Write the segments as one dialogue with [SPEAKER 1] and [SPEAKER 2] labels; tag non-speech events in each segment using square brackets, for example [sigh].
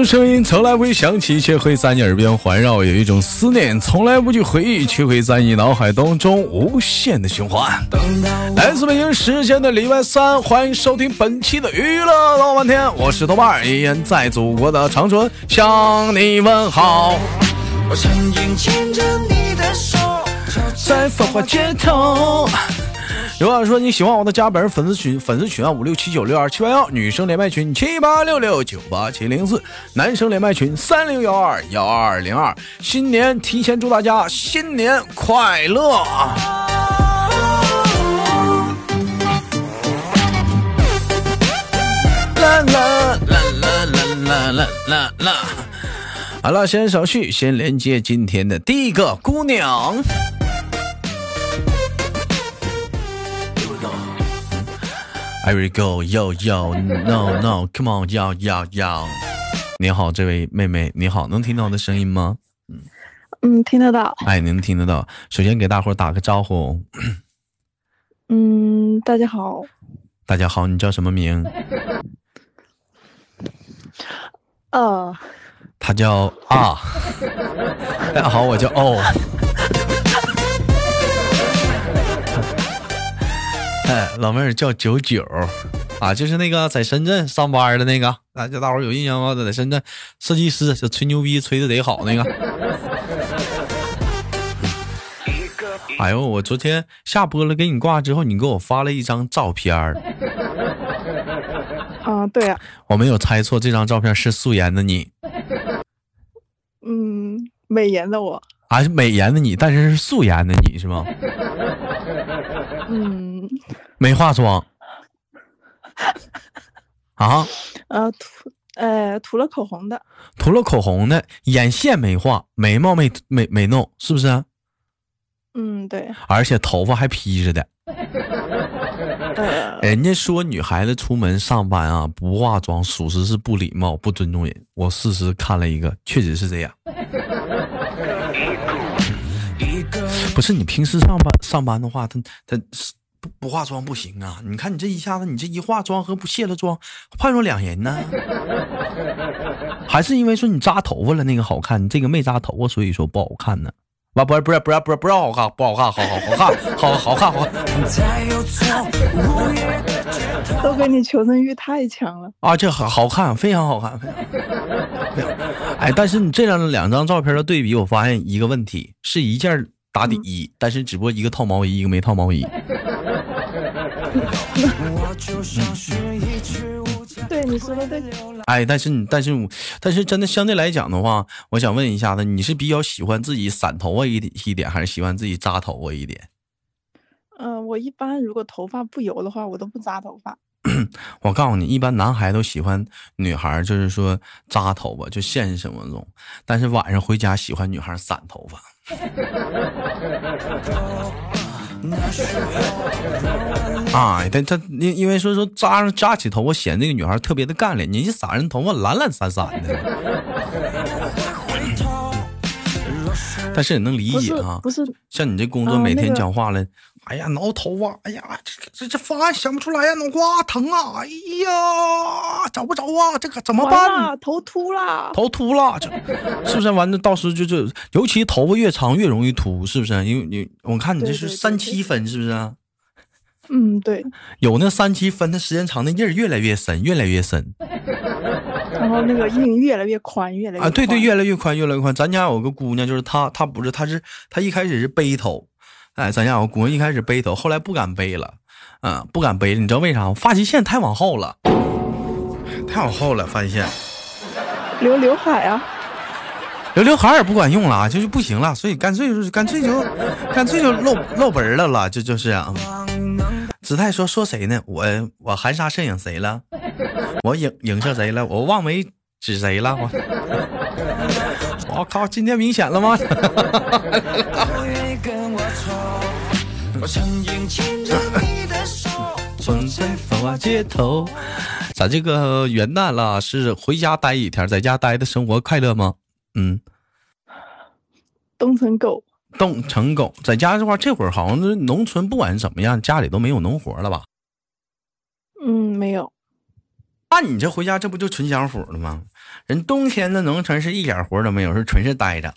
[SPEAKER 1] 种声音从来不会响起，却会在你耳边环绕；有一种思念从来不去回忆，却会在你脑海当中无限的循环。来自北京时间的礼拜三，欢迎收听本期的娱乐老半天，我是豆瓣，依然在祖国的长春向你问好。我曾经牵着你的手，在繁华街头。如果说你喜欢我的加本人粉丝群，粉丝群啊五六七九六二七八幺，女生连麦群七八六六九八七零四，男生连麦群三零幺二幺二零二。新年提前祝大家新年快乐！啦啦啦啦啦啦啦啦！好了，先手续，先连接今天的第一个姑娘。I will go yo yo no no come on yo yo yo。你好，这位妹妹，你好，能听到我的声音吗？
[SPEAKER 2] 嗯嗯，听得到。
[SPEAKER 1] 哎，能听得到。首先给大伙打个招呼。
[SPEAKER 2] 嗯，大家好。
[SPEAKER 1] 大家好，你叫什么名？
[SPEAKER 2] 啊。
[SPEAKER 1] 他叫啊。[laughs] 大家好，我叫哦。哎，老妹儿叫九九，啊，就是那个在深圳上班的那个，啊，叫大伙有印象吗？在深圳设计师，就吹牛逼吹的贼好那个。哎呦，我昨天下播了给你挂之后，你给我发了一张照片儿。
[SPEAKER 2] 啊，对呀。
[SPEAKER 1] 我没有猜错，这张照片是素颜的你。
[SPEAKER 2] 嗯，美颜的我。
[SPEAKER 1] 啊，是美颜的你，但是是素颜的你是吗？
[SPEAKER 2] 嗯，
[SPEAKER 1] 没化妆
[SPEAKER 2] 啊？呃，涂呃涂了口红的，
[SPEAKER 1] 涂了口红的，眼线没画，眉毛没没没弄，是不是？
[SPEAKER 2] 嗯，对。
[SPEAKER 1] 而且头发还披着的。人家说女孩子出门上班啊，不化妆，属实是不礼貌、不尊重人。我事实看了一个，确实是这样。[laughs] 不是你平时上班上班的话，他他是不不化妆不行啊！你看你这一下子，你这一化妆和不卸了妆，判若两人呢。还是因为说你扎头发了那个好看，你这个没扎头发，所以说不好看呢？啊，不是不是不是不是不是好看不好看，好好好看，好好看好。
[SPEAKER 2] 都给你求生欲太强了啊！
[SPEAKER 1] 这好好看，非常好看，非常。哎，但是你这样两张照片的对比，我发现一个问题，是一件。打底衣，但是只不过一个套毛衣，一个没套毛衣。[laughs]
[SPEAKER 2] 对，你说的对。
[SPEAKER 1] 哎，但是你，但是，但是，真的相对来讲的话，我想问一下子，你是比较喜欢自己散头发一一点，还是喜欢自己扎头发一点？
[SPEAKER 2] 嗯，我一般如果头发不油的话，我都不扎头发。[clears throat]
[SPEAKER 1] 我告诉你，一般男孩都喜欢女孩，就是说扎头发，就现实生活中。但是晚上回家喜欢女孩散头发。[laughs] 啊，[laughs] 他他因因为说说扎上扎起头发显这个女孩特别的干练，你一散人头发懒懒散散的。[laughs] 但是也能理解啊，
[SPEAKER 2] 不是
[SPEAKER 1] 像你这工作每天讲话了。哎呀，挠头啊！哎呀，这这这方案想不出来呀，脑瓜疼啊！哎呀，找不着啊，这可怎么办？
[SPEAKER 2] 头秃了，
[SPEAKER 1] 头秃了，这是不是？完了，到时候就就，尤其头发越长越容易秃，是不是？因为你我看你这是三七分，是不是？
[SPEAKER 2] 嗯，对。
[SPEAKER 1] 有那三七分的时间长，那印儿越来越深，越来越深。
[SPEAKER 2] 然后那个印越来越宽，越来越啊，
[SPEAKER 1] 对对，越来越宽，越来越宽。咱家有个姑娘，就是她，她不是，她是她一开始是背头。哎，咱家有个姑娘一开始背头，后来不敢背了，嗯，不敢背了。你知道为啥？发际线太往后了，太往后了，发际线。
[SPEAKER 2] 留刘海啊？
[SPEAKER 1] 留刘海也不管用了，就是不行了，所以干脆就干脆就干脆就露露本了了，就就是啊。子泰说说谁呢？我我含沙射影谁了？我影影射谁了？我望梅指谁了？我 [laughs] 我靠，今天明显了吗？我曾经牵着你的手，[laughs] 走在繁华街头。咱这个元旦了，是回家待一天，在家待的生活快乐吗？嗯，
[SPEAKER 2] 冻成狗，
[SPEAKER 1] 冻成狗。在家这块，这会儿好像是农村，不管怎么样，家里都没有农活了吧？
[SPEAKER 2] 嗯，没有。
[SPEAKER 1] 哎那你这回家这不就纯享福了吗？人冬天的农村是一点活都没有，是纯是待着。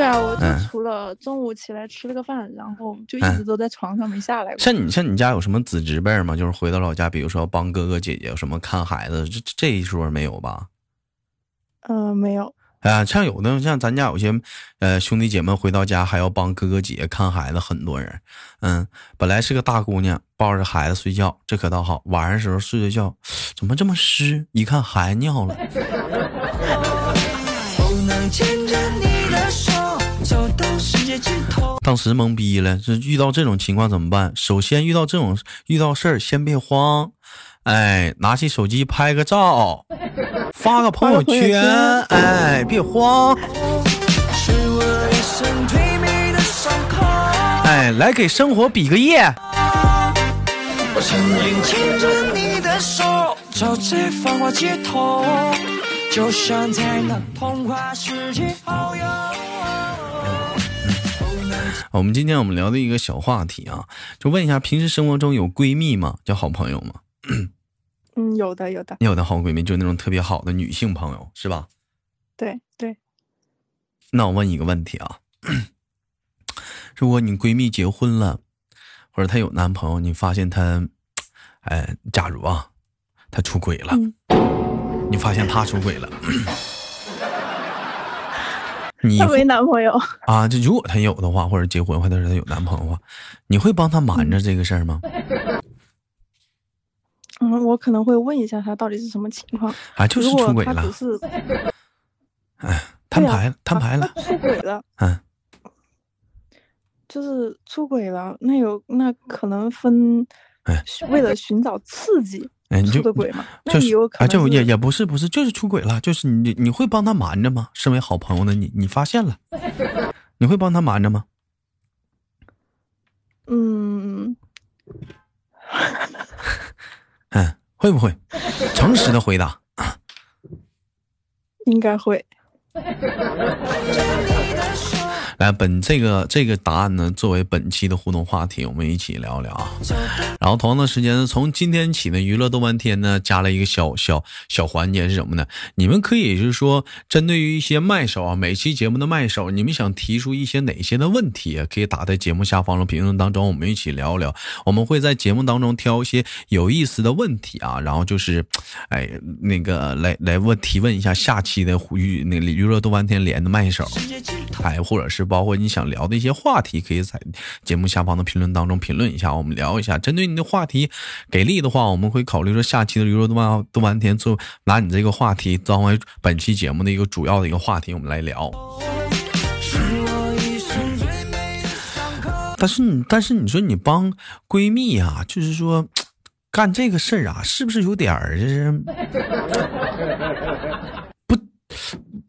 [SPEAKER 2] 对啊，我就除了中午起来吃了个饭，然后就一直都在床上没下来过。
[SPEAKER 1] 像你像你家有什么子侄辈吗？就是回到老家，比如说帮哥哥姐姐什么看孩子，这这一说没有吧？
[SPEAKER 2] 嗯，没有。
[SPEAKER 1] 啊，像有的像咱家有些呃兄弟姐妹回到家还要帮哥哥姐姐看孩子，很多人。嗯，本来是个大姑娘抱着孩子睡觉，这可倒好，晚上时候睡着觉，怎么这么湿？一看孩子尿了。[laughs] 当时懵逼了，这遇到这种情况怎么办？首先遇到这种遇到事儿，先别慌，哎，拿起手机拍个照，发个朋友圈，哎，别慌，哎，来给生活比个耶。就像在那童话世界我们今天我们聊的一个小话题啊，就问一下，平时生活中有闺蜜吗？叫好朋友吗？
[SPEAKER 2] 嗯，有的，有的，
[SPEAKER 1] 有的好闺蜜，就是那种特别好的女性朋友，是吧？
[SPEAKER 2] 对对。
[SPEAKER 1] 那我问一个问题啊，[clears throat] 如果你闺蜜结婚了，或者她有男朋友，你发现她，哎，假如啊，她出轨了。你发现她出轨了，你
[SPEAKER 2] 他没男朋友
[SPEAKER 1] 啊？就如果他有的话，或者结婚或者是他有男朋友的话，你会帮他瞒着这个事儿吗？
[SPEAKER 2] 嗯，我可能会问一下他到底是什么情况
[SPEAKER 1] 啊？就是出轨了，[laughs] 哎，摊牌了，摊牌了，
[SPEAKER 2] 出轨了，嗯，就是出轨了，那有那可能分，哎，为了寻找刺激。
[SPEAKER 1] 哎，你就
[SPEAKER 2] 轨嘛？
[SPEAKER 1] 就是啊，就也也不是不是，就是出轨了。就是你你会帮他瞒着吗？身为好朋友的你，你发现了，你会帮他瞒着吗？[laughs]
[SPEAKER 2] 嗯，
[SPEAKER 1] 嗯，会不会？诚实的回答。
[SPEAKER 2] 应该会。[laughs]
[SPEAKER 1] 来，本这个这个答案呢，作为本期的互动话题，我们一起聊聊啊。然后同样的时间呢，从今天起呢，娱乐豆瓣天呢加了一个小小小环节是什么呢？你们可以就是说，针对于一些麦手啊，每期节目的麦手，你们想提出一些哪些的问题，可以打在节目下方的评论当中，我们一起聊聊。我们会在节目当中挑一些有意思的问题啊，然后就是，哎，那个来来问提问一下下期的娱那个娱乐豆瓣天连的麦手，哎，或者是。包括你想聊的一些话题，可以在节目下方的评论当中评论一下，我们聊一下。针对你的话题给力的话，我们会考虑说下期的娱乐动漫动漫天做拿你这个话题作为本期节目的一个主要的一个话题，我们来聊。但是你，但是你说你帮闺蜜啊，就是说 [tsk] 干这个事儿啊，是不是有点儿就是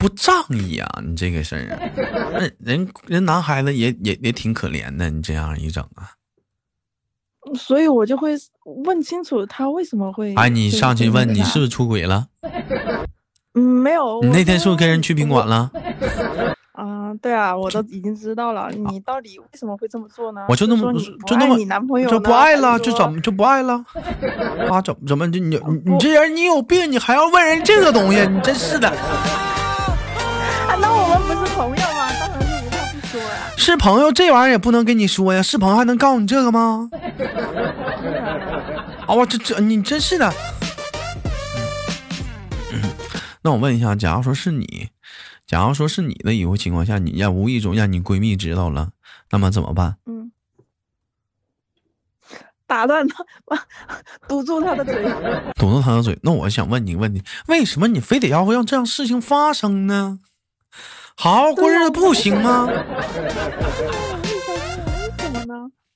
[SPEAKER 1] 不？仗义啊！你这个事儿，[laughs] 那人人男孩子也也也挺可怜的，你这样一整啊，
[SPEAKER 2] 所以我就会问清楚他为什么会。
[SPEAKER 1] 哎，你上去问你是不是出轨了？
[SPEAKER 2] 嗯，没有。
[SPEAKER 1] 你那天是不是跟人去宾馆了？[laughs]
[SPEAKER 2] 啊，对啊，我都已经知道了。你到底为什么会这么做呢？
[SPEAKER 1] 我就那么就那么
[SPEAKER 2] 你男朋友
[SPEAKER 1] 就不爱了，就怎么就不爱了？[laughs] 啊，怎么怎么就你你这人你有病，你还要问人这个东西？你真是的。
[SPEAKER 2] 那我们不是朋友吗？当然是无话不说呀。
[SPEAKER 1] 是朋友，这玩意儿也不能跟你说呀。是朋友还能告诉你这个吗？啊，[laughs] 我这这你真是的。[coughs] 那我问一下，假如说是你，假如说是你的以后情况下，你让无意中让你闺蜜知道了，那么怎么办？
[SPEAKER 2] 嗯，打断他，[laughs] 堵住他的嘴，
[SPEAKER 1] 堵住他的嘴。那我想问你个问题：为什么你非得要让这样事情发生呢？好好过日子不行吗？[laughs]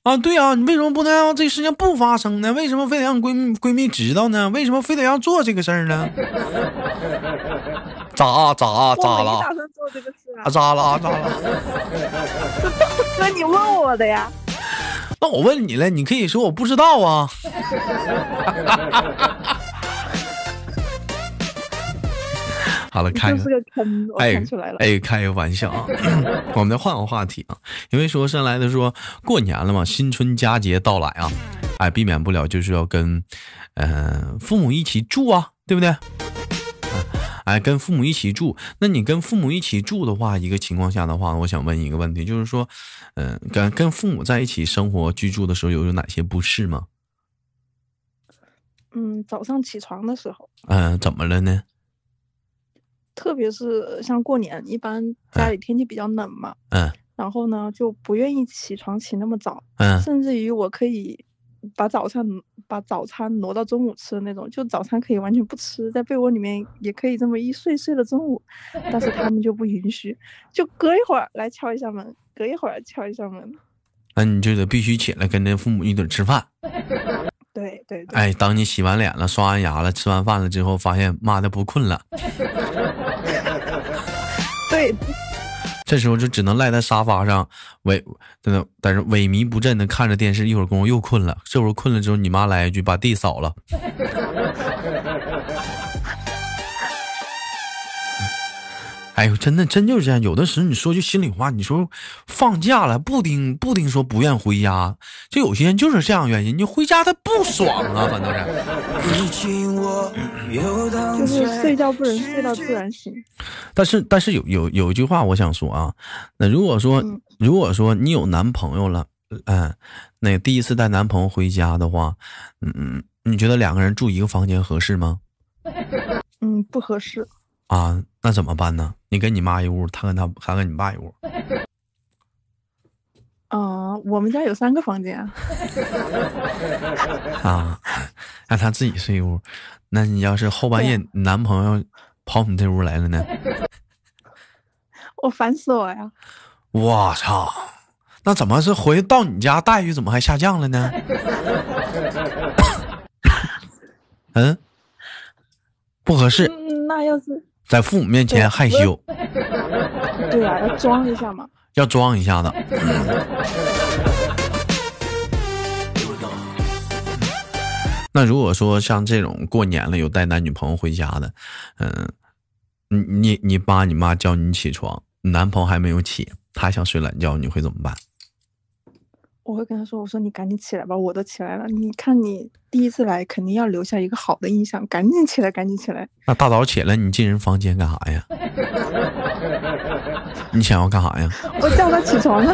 [SPEAKER 1] 啊，对啊，你为什么不能让这事情不发生呢？为什么非得让闺蜜闺蜜知道呢？为什么非得要做这个事儿呢？[laughs] 咋咋咋了？
[SPEAKER 2] 打算做这个事
[SPEAKER 1] 啊？咋了？咋了？
[SPEAKER 2] 哥，[laughs] 你问我的呀？
[SPEAKER 1] 那我问你了，你可以说我不知道啊。好了，开
[SPEAKER 2] 个坑，哎
[SPEAKER 1] 哎，开个玩笑啊！[laughs] 我们再换个话题啊，因为说上来的说过年了嘛，新春佳节到来啊，哎，避免不了就是要跟，呃，父母一起住啊，对不对？哎，跟父母一起住，那你跟父母一起住的话，一个情况下的话，我想问一个问题，就是说，嗯，跟跟父母在一起生活居住的时候，有有哪些不适吗？
[SPEAKER 2] 嗯，早上起床的时候。
[SPEAKER 1] 嗯，怎么了呢？
[SPEAKER 2] 特别是像过年，一般家里天气比较冷嘛。
[SPEAKER 1] 嗯。
[SPEAKER 2] 然后呢，就不愿意起床起那么早。
[SPEAKER 1] 嗯。
[SPEAKER 2] 甚至于我可以。把早餐把早餐挪到中午吃的那种，就早餐可以完全不吃，在被窝里面也可以这么一睡睡到中午，[laughs] 但是他们就不允许，就隔一会儿来敲一下门，隔一会儿敲一下门。
[SPEAKER 1] 那你就得必须起来跟着父母一顿吃饭。[laughs]
[SPEAKER 2] 对对对。
[SPEAKER 1] 哎，当你洗完脸了、刷完牙了、吃完饭了之后，发现妈的不困了。[laughs]
[SPEAKER 2] 对。
[SPEAKER 1] 这时候就只能赖在沙发上，萎，真的，但是萎靡不振的看着电视，一会儿功夫又困了。这会儿困了之后，你妈来一句把地扫了。哎呦，真的，真就是这样。有的时候你说句心里话，你说放假了，不丁不丁说不愿回家，就有些人就是这样原因。你回家他不爽啊，反正是。[laughs]
[SPEAKER 2] 就是睡觉不能睡到自然醒。
[SPEAKER 1] 但是，但是有有有一句话我想说啊，那如果说如果说你有男朋友了，嗯，那第一次带男朋友回家的话，嗯嗯，你觉得两个人住一个房间合适吗？
[SPEAKER 2] 嗯，不合适。
[SPEAKER 1] 啊，那怎么办呢？你跟你妈一屋，他跟他，他跟你爸一屋。
[SPEAKER 2] 啊，[laughs] 我们家有三个房间。[laughs]
[SPEAKER 1] 啊，那他自己睡一屋。那你要是后半夜男朋友跑你这屋来了呢？[laughs]
[SPEAKER 2] 我烦死我呀！
[SPEAKER 1] 我操，那怎么是回到你家待遇怎么还下降了呢？嗯，不合适。
[SPEAKER 2] 那要是。
[SPEAKER 1] 在父母面前害羞，
[SPEAKER 2] 对呀，要装一下嘛。
[SPEAKER 1] 要装一下子。那如果说像这种过年了有带男女朋友回家的，嗯，你你你爸你妈叫你起床，你男朋友还没有起，他想睡懒觉，你会怎么办？
[SPEAKER 2] 我会跟他说：“我说你赶紧起来吧，我都起来了。你看你第一次来，肯定要留下一个好的印象，赶紧起来，赶紧起来。”
[SPEAKER 1] 那大早起来，你进人房间干啥呀？[laughs] 你想要干啥呀？
[SPEAKER 2] 我叫他起床了。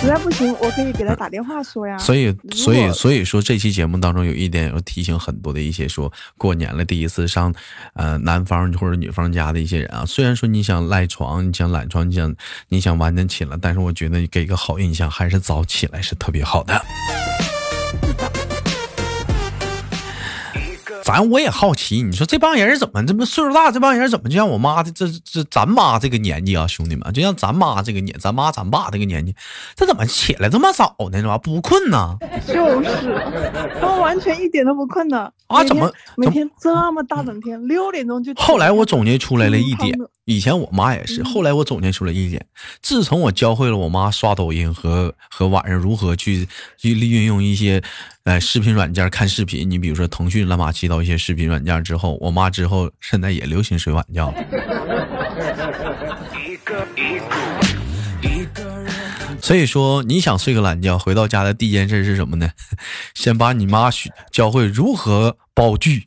[SPEAKER 2] 实在不行，我可以给他打电话说呀。
[SPEAKER 1] 所以，所以，所以说，这期节目当中有一点要提醒很多的一些说过年了第一次上，呃，男方或者女方家的一些人啊。虽然说你想赖床，你想懒床，你想你想晚点起来，但是我觉得给个好印象，还是早起来是特别好的。咱我也好奇，你说这帮人怎么这么岁数大？这帮人怎么就像我妈的这这咱妈这个年纪啊，兄弟们，就像咱妈这个年，咱妈咱爸这个年纪，这怎么起来这么早呢？是吧？不困呢？
[SPEAKER 2] 就是，他们完全一点都不困呢
[SPEAKER 1] 啊！怎么
[SPEAKER 2] 每天这么大冷天，六点钟就？
[SPEAKER 1] 后来我总结出来了一点，[laughs] 以前我妈也是，后来我总结出来一点，自从我教会了我妈刷抖音和和晚上如何去去利用一些。哎，视频软件看视频，你比如说腾讯乱码七糟一些视频软件之后，我妈之后现在也流行睡懒觉了。所以说，你想睡个懒觉，回到家的第一件事是什么呢？[laughs] 先把你妈学教会如何煲剧。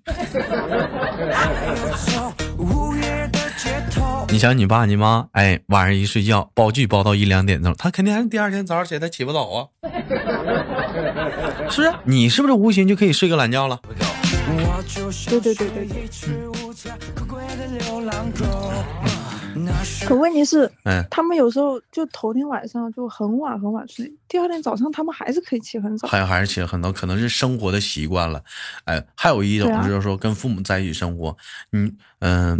[SPEAKER 1] 你想你爸你妈，哎，晚上一睡觉煲剧煲到一两点钟，他肯定还是第二天早上起来起不早啊。是不是？你是不是无形就可以睡个懒觉了？
[SPEAKER 2] 对对对对对。可问题是，嗯，他们有时候就头天晚上就很晚很晚睡，第二天早上他们还是可以起很早。
[SPEAKER 1] 还还是起很早，可能是生活的习惯了。哎，还有一种就是说跟父母在一起生活，嗯嗯。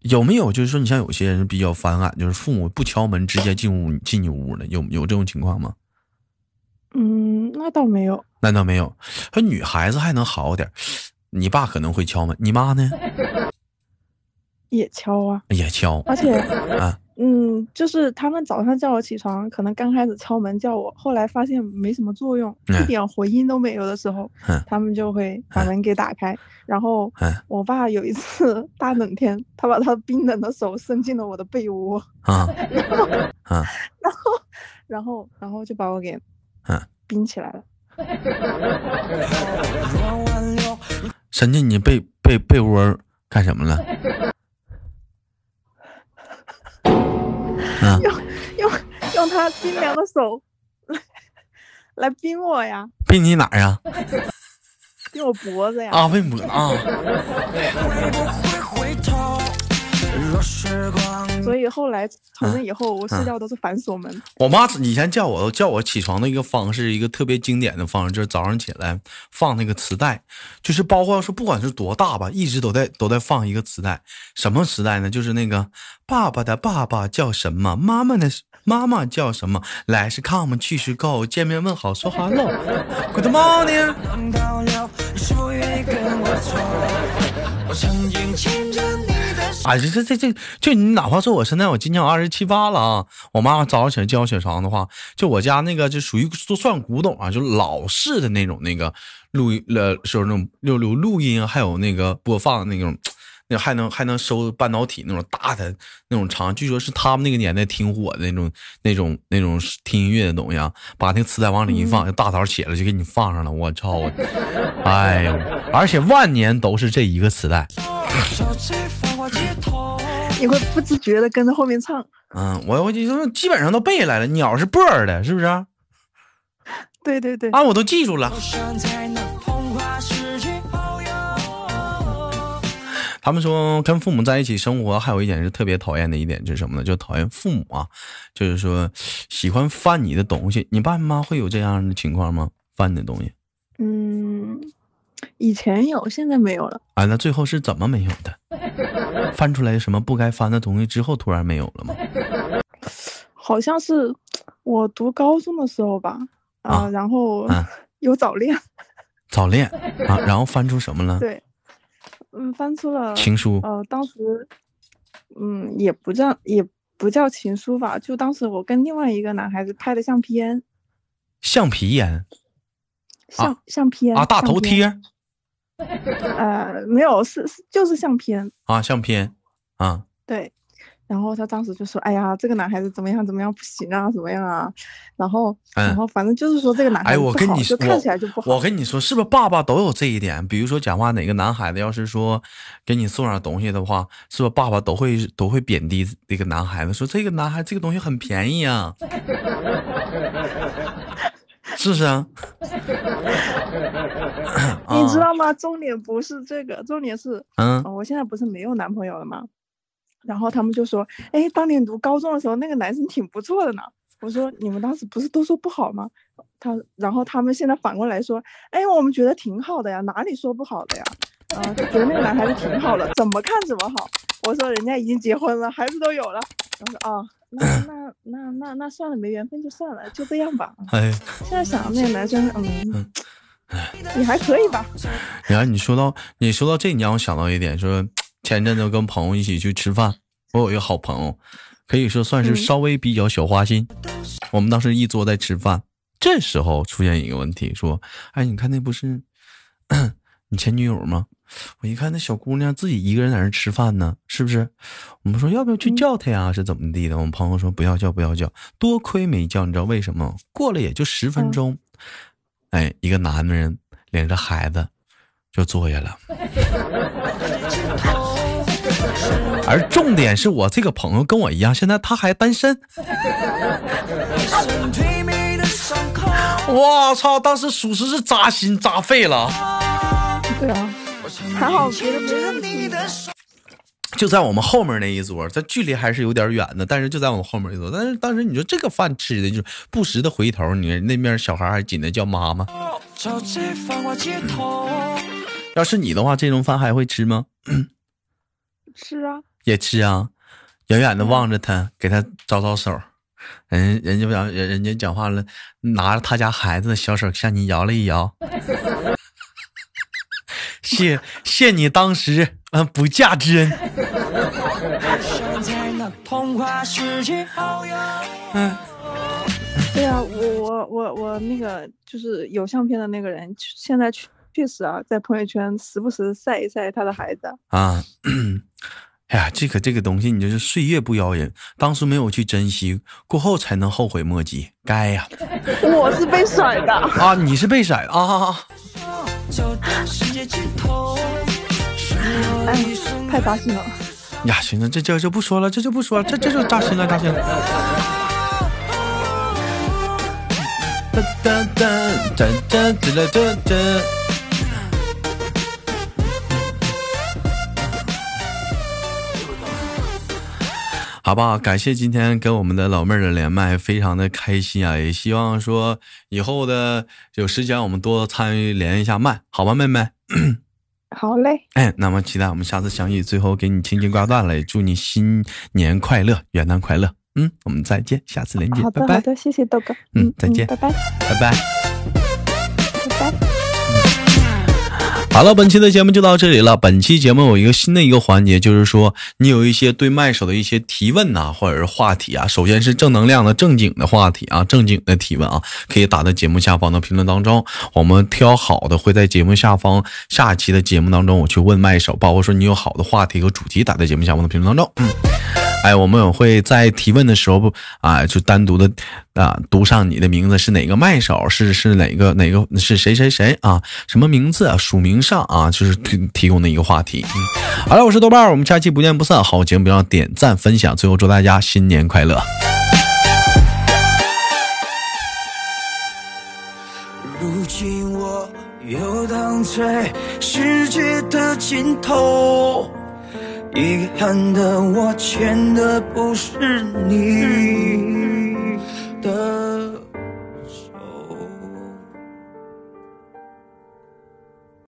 [SPEAKER 1] 有没有就是说，你像有些人比较反感，就是父母不敲门直接进屋进你屋的，有有这种情况吗？
[SPEAKER 2] 嗯，那倒没有，
[SPEAKER 1] 那倒没有。说女孩子还能好点，你爸可能会敲门，你妈呢？
[SPEAKER 2] 也敲啊，
[SPEAKER 1] 也敲，
[SPEAKER 2] 而且啊。嗯，就是他们早上叫我起床，可能刚开始敲门叫我，后来发现没什么作用，一点回音都没有的时候，他们就会把门给打开。然后我爸有一次大冷天，他把他冰冷的手伸进了我的被窝，[laughs] 啊，然后，然后然后然后就把我给嗯冰起来了。[laughs]
[SPEAKER 1] 神经你被被被窝干什么了？[laughs]
[SPEAKER 2] 用用用他冰凉的手来来冰我呀！
[SPEAKER 1] 冰你哪呀？[laughs]
[SPEAKER 2] 冰我脖子呀！
[SPEAKER 1] 啊，被脖啊！
[SPEAKER 2] 所以后来从那以后，我睡觉都是反锁门。
[SPEAKER 1] 我妈以前叫我叫我起床的一个方式，一个特别经典的方式，就是早上起来放那个磁带，就是包括说不管是多大吧，一直都在都在放一个磁带。什么磁带呢？就是那个爸爸的爸爸叫什么，妈妈的妈妈叫什么，来是 come 去是 go，见面问好说 hello，good morning。哎，这这这这，就你哪怕说我现在我今年我二十七八了啊，我妈早上起来叫我起床的话，就我家那个就属于都算古董啊，就老式的那种那个录音呃，是那种有有录音，还有那个播放那种，那还能还能收半导体那种大的那种长，据说是他们那个年代挺火的那种那种那种听音乐的东西啊，把那个磁带往里一放，大早起来就给你放上了，我操！哎呀，而且万年都是这一个磁带。[laughs]
[SPEAKER 2] 你会不自觉的跟着后面唱。
[SPEAKER 1] 嗯，我我就基本上都背下来了。鸟是波儿的，是不是？
[SPEAKER 2] 对对对。
[SPEAKER 1] 啊，我都记住了。他们说跟父母在一起生活，还有一点是特别讨厌的一点，就是什么呢？就讨厌父母啊，就是说喜欢翻你的东西。你爸妈会有这样的情况吗？翻你的东西？
[SPEAKER 2] 嗯。以前有，现在没有了。啊，
[SPEAKER 1] 那最后是怎么没有的？翻出来什么不该翻的东西之后，突然没有了吗？
[SPEAKER 2] 好像是我读高中的时候吧。啊，然后有早恋。[laughs]
[SPEAKER 1] 早恋啊，然后翻出什么了？
[SPEAKER 2] 对，嗯，翻出了
[SPEAKER 1] 情书。
[SPEAKER 2] 呃，当时，嗯，也不叫也不叫情书吧，就当时我跟另外一个男孩子拍的相片。
[SPEAKER 1] 橡皮烟。
[SPEAKER 2] 相相片
[SPEAKER 1] 啊，大头贴。[laughs]
[SPEAKER 2] 呃，没有，是是就是相片
[SPEAKER 1] 啊，相片啊，
[SPEAKER 2] 对。然后他当时就说：“哎呀，这个男孩子怎么样怎么样不行啊，怎么样啊？”然后，然后反正就是说这个男孩子
[SPEAKER 1] 不好，
[SPEAKER 2] 就看起来就不好。
[SPEAKER 1] 我跟你说，是不是爸爸都有这一点？比如说讲话，哪个男孩子要是说给你送点东西的话，是不是爸爸都会都会贬低这个男孩子，说这个男孩这个东西很便宜啊？[laughs] 是不是 [laughs] 啊？
[SPEAKER 2] 你知道吗？重点不是这个，重点是，嗯，我现在不是没有男朋友了吗？然后他们就说，哎，当年读高中的时候，那个男生挺不错的呢。我说，你们当时不是都说不好吗？他，然后他们现在反过来说，哎，我们觉得挺好的呀，哪里说不好的呀？啊，就觉得那个男孩子挺好的，怎么看怎么好。我说，人家已经结婚了，孩子都有了。我说，啊。那那那那那算了，没缘分就算了，就这样吧。哎，现在想那个男生，嗯，你还可以吧？
[SPEAKER 1] 然后你说到你说到这，你让我想到一点，说前阵子跟朋友一起去吃饭，我有一个好朋友，可以说算是稍微比较小花心。我们当时一桌在吃饭，这时候出现一个问题，说，哎，你看那不是 [clears throat] 你前女友吗？我一看那小姑娘自己一个人在那吃饭呢，是不是？我们说要不要去叫她呀？是怎么地的？我们朋友说不要叫，不要叫，多亏没叫，你知道为什么？过了也就十分钟，哎，一个男人领着孩子就坐下了。而重点是我这个朋友跟我一样，现在他还单身。我操！当时属实是扎心扎肺了。
[SPEAKER 2] 对啊。还好，别的没问题。
[SPEAKER 1] 就在我们后面那一桌，这距离还是有点远的，但是就在我们后面一桌。但是当时你说这个饭吃的，就是不时的回头，你那面小孩还紧的叫妈妈。要是你的话，这种饭还会吃吗？
[SPEAKER 2] 吃啊，
[SPEAKER 1] 也吃啊，远远的望着他，给他招招手。人人家讲人人家讲话了，拿着他家孩子的小手向你摇了一摇。谢谢你当时嗯不嫁之恩。
[SPEAKER 2] 嗯，对啊，我我我我那个就是有相片的那个人，现在确确实啊，在朋友圈时不时晒一晒他的孩子
[SPEAKER 1] 啊。[clears throat] 哎呀，这个这个东西，你就是岁月不饶人，当初没有去珍惜，过后才能后悔莫及，该呀。
[SPEAKER 2] 我是被甩的
[SPEAKER 1] 啊，你是被甩的啊。
[SPEAKER 2] 哎，太扎心了。
[SPEAKER 1] 呀，行了，这这就不说了，这就不说了，这这就扎心了，扎心了。哒哒哒哒哒哒哒哒。好不好？感谢今天跟我们的老妹儿的连麦，非常的开心啊！也希望说以后的有时间我们多参与连一下麦，好吧，妹妹？[coughs]
[SPEAKER 2] 好嘞。
[SPEAKER 1] 哎，那么期待我们下次相遇。最后给你轻轻挂断了，也祝你新年快乐，元旦快乐。嗯，我们再见，下次连接，拜拜。
[SPEAKER 2] 好的，谢谢豆哥。
[SPEAKER 1] 嗯，再见，
[SPEAKER 2] 拜拜，
[SPEAKER 1] 拜拜。
[SPEAKER 2] 好
[SPEAKER 1] 了，本期的节目就到这里了。本期节目有一个新的一个环节，就是说你有一些对麦手的一些提问呐，或者是话题啊。首先是正能量的、正经的话题啊，正经的提问啊，可以打在节目下方的评论当中。我们挑好的，会在节目下方下期的节目当中，我去问麦手，包括说你有好的话题和主题，打在节目下方的评论当中。嗯。哎，我们会在提问的时候不啊，就单独的啊读上你的名字是哪个麦手，是是哪个哪个是谁谁谁啊？什么名字啊？署名上啊，就是提提供的一个话题。好了，我是豆瓣，我们下期不见不散。好节目，别忘点赞分享。最后祝大家新年快乐。如今我游荡在世界的尽头。遗憾的，我欠的不是你的。